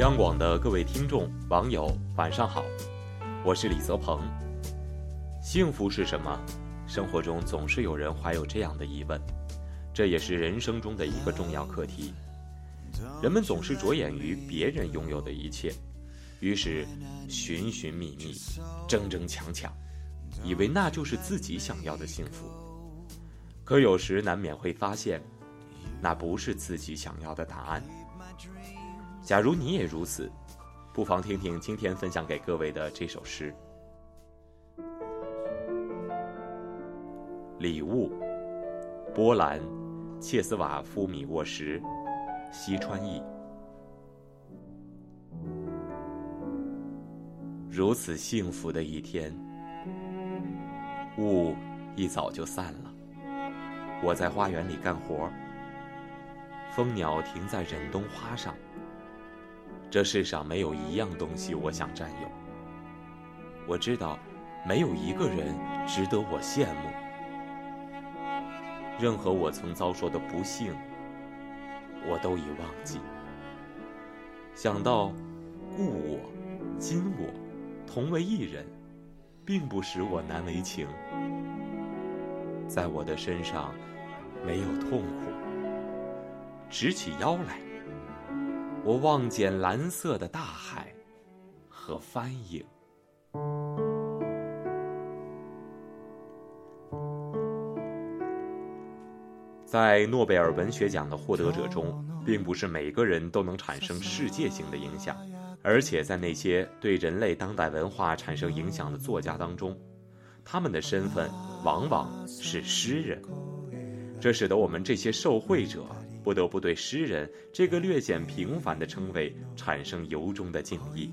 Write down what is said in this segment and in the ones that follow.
央广的各位听众、网友，晚上好，我是李泽鹏。幸福是什么？生活中总是有人怀有这样的疑问，这也是人生中的一个重要课题。人们总是着眼于别人拥有的一切，于是寻寻觅觅、争争抢抢，以为那就是自己想要的幸福。可有时难免会发现，那不是自己想要的答案。假如你也如此，不妨听听今天分享给各位的这首诗。礼物，波兰，切斯瓦夫米沃什，西川译。如此幸福的一天，雾一早就散了。我在花园里干活，蜂鸟停在忍冬花上。这世上没有一样东西我想占有。我知道，没有一个人值得我羡慕。任何我曾遭受的不幸，我都已忘记。想到故我、今我同为一人，并不使我难为情。在我的身上，没有痛苦。直起腰来。我望见蓝色的大海和帆影。在诺贝尔文学奖的获得者中，并不是每个人都能产生世界性的影响，而且在那些对人类当代文化产生影响的作家当中，他们的身份往往是诗人，这使得我们这些受惠者。不得不对诗人这个略显平凡的称谓产生由衷的敬意。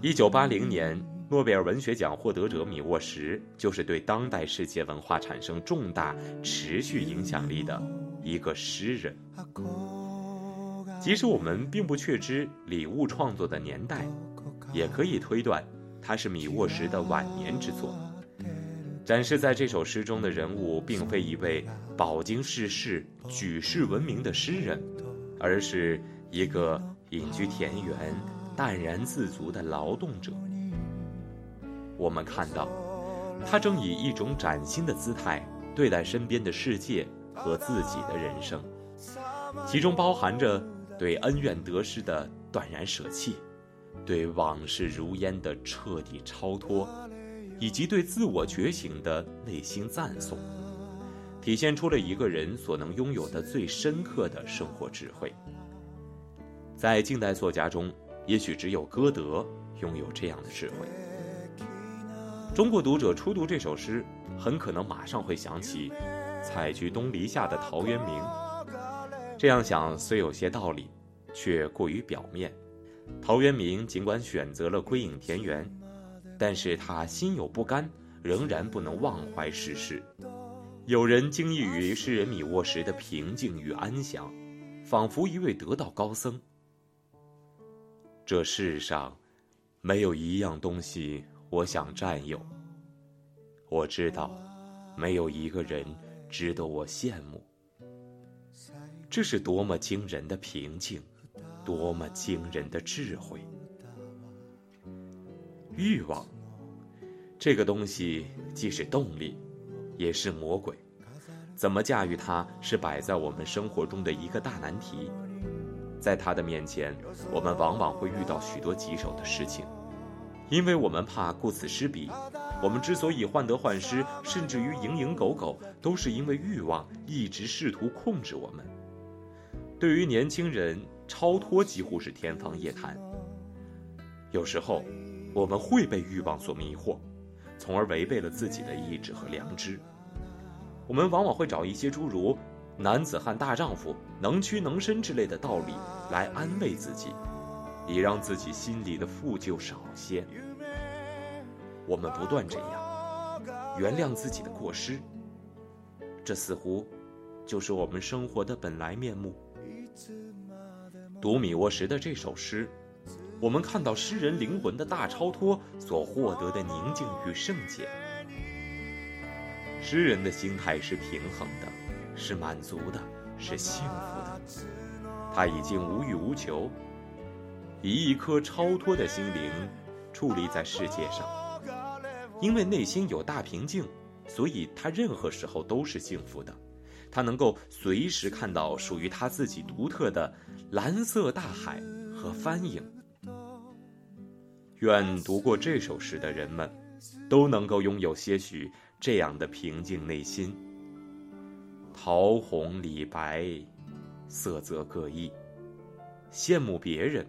一九八零年，诺贝尔文学奖获得者米沃什就是对当代世界文化产生重大、持续影响力的一个诗人。即使我们并不确知礼物创作的年代，也可以推断，他是米沃什的晚年之作。展示在这首诗中的人物，并非一位饱经世事、举世闻名的诗人，而是一个隐居田园、淡然自足的劳动者。我们看到，他正以一种崭新的姿态对待身边的世界和自己的人生，其中包含着对恩怨得失的断然舍弃，对往事如烟的彻底超脱。以及对自我觉醒的内心赞颂，体现出了一个人所能拥有的最深刻的生活智慧。在近代作家中，也许只有歌德拥有这样的智慧。中国读者初读这首诗，很可能马上会想起“采菊东篱下”的陶渊明。这样想虽有些道理，却过于表面。陶渊明尽管选择了归隐田园。但是他心有不甘，仍然不能忘怀世事。有人惊异于诗人米沃什的平静与安详，仿佛一位得道高僧。这世上，没有一样东西我想占有。我知道，没有一个人值得我羡慕。这是多么惊人的平静，多么惊人的智慧！欲望，这个东西既是动力，也是魔鬼。怎么驾驭它，是摆在我们生活中的一个大难题。在它的面前，我们往往会遇到许多棘手的事情，因为我们怕顾此失彼。我们之所以患得患失，甚至于蝇营狗苟，都是因为欲望一直试图控制我们。对于年轻人，超脱几乎是天方夜谭。有时候。我们会被欲望所迷惑，从而违背了自己的意志和良知。我们往往会找一些诸如“男子汉大丈夫，能屈能伸”之类的道理来安慰自己，以让自己心里的负疚少些。我们不断这样，原谅自己的过失。这似乎就是我们生活的本来面目。读米沃什的这首诗。我们看到诗人灵魂的大超脱所获得的宁静与圣洁。诗人的心态是平衡的，是满足的，是幸福的。他已经无欲无求，以一颗超脱的心灵矗立在世界上。因为内心有大平静，所以他任何时候都是幸福的。他能够随时看到属于他自己独特的蓝色大海和帆影。愿读过这首诗的人们，都能够拥有些许这样的平静内心。桃红李白，色泽各异。羡慕别人，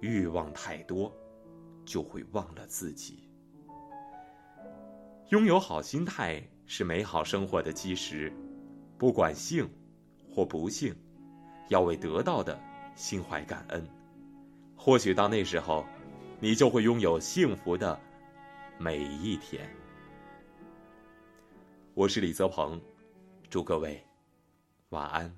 欲望太多，就会忘了自己。拥有好心态是美好生活的基石，不管幸或不幸，要为得到的心怀感恩。或许到那时候，你就会拥有幸福的每一天。我是李泽鹏，祝各位晚安。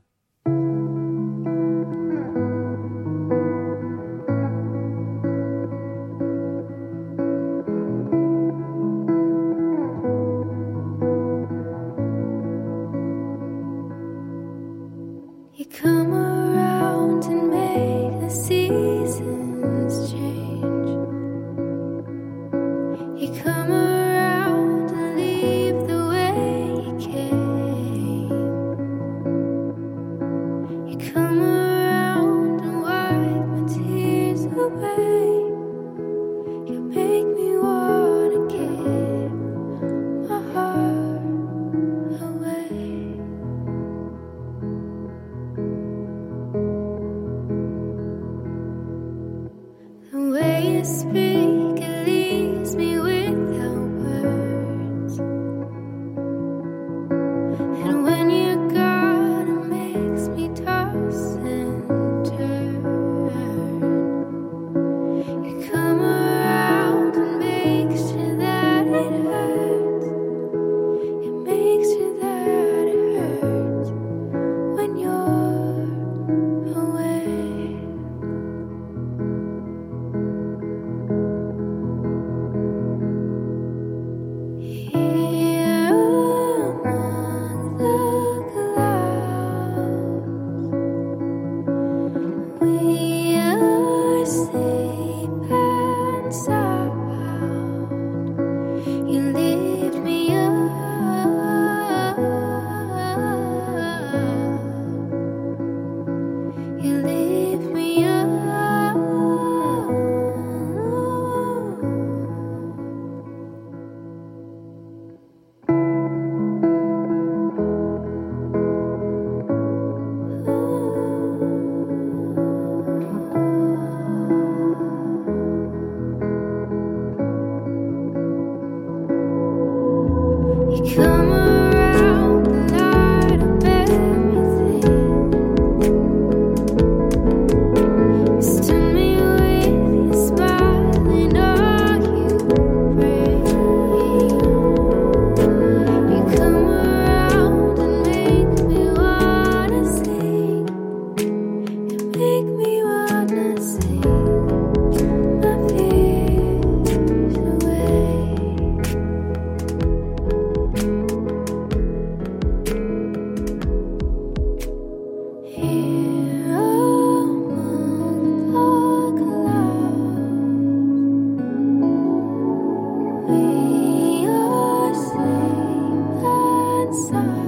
and when. inside